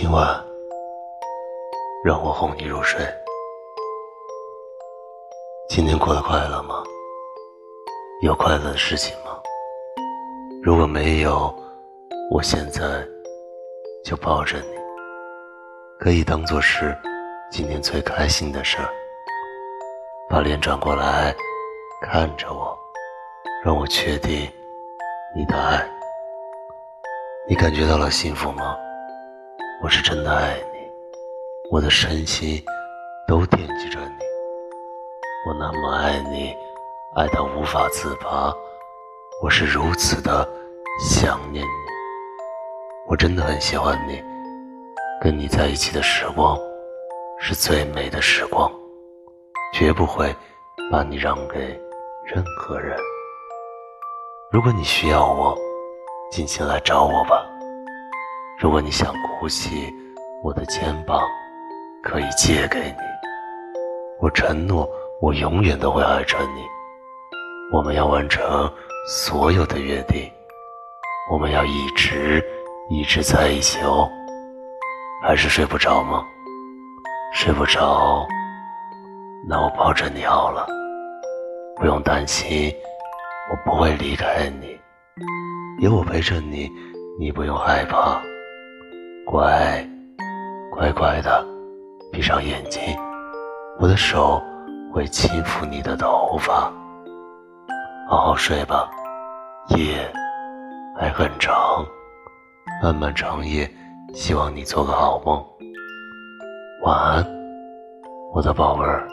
今晚，让我哄你入睡。今天过得快乐吗？有快乐的事情吗？如果没有，我现在就抱着你，可以当做是今天最开心的事儿。把脸转过来，看着我，让我确定你的爱。你感觉到了幸福吗？我是真的爱你，我的身心都惦记着你。我那么爱你，爱到无法自拔。我是如此的想念你，我真的很喜欢你。跟你在一起的时光是最美的时光，绝不会把你让给任何人。如果你需要我，尽情来找我吧。如果你想哭泣我的肩膀，可以借给你。我承诺，我永远都会爱着你。我们要完成所有的约定，我们要一直一直在一起哦。还是睡不着吗？睡不着，那我抱着你好了。不用担心，我不会离开你，有我陪着你，你不用害怕。乖，乖乖的，闭上眼睛，我的手会轻抚你的头发。好好睡吧，夜还很长，漫漫长夜，希望你做个好梦。晚安，我的宝贝儿。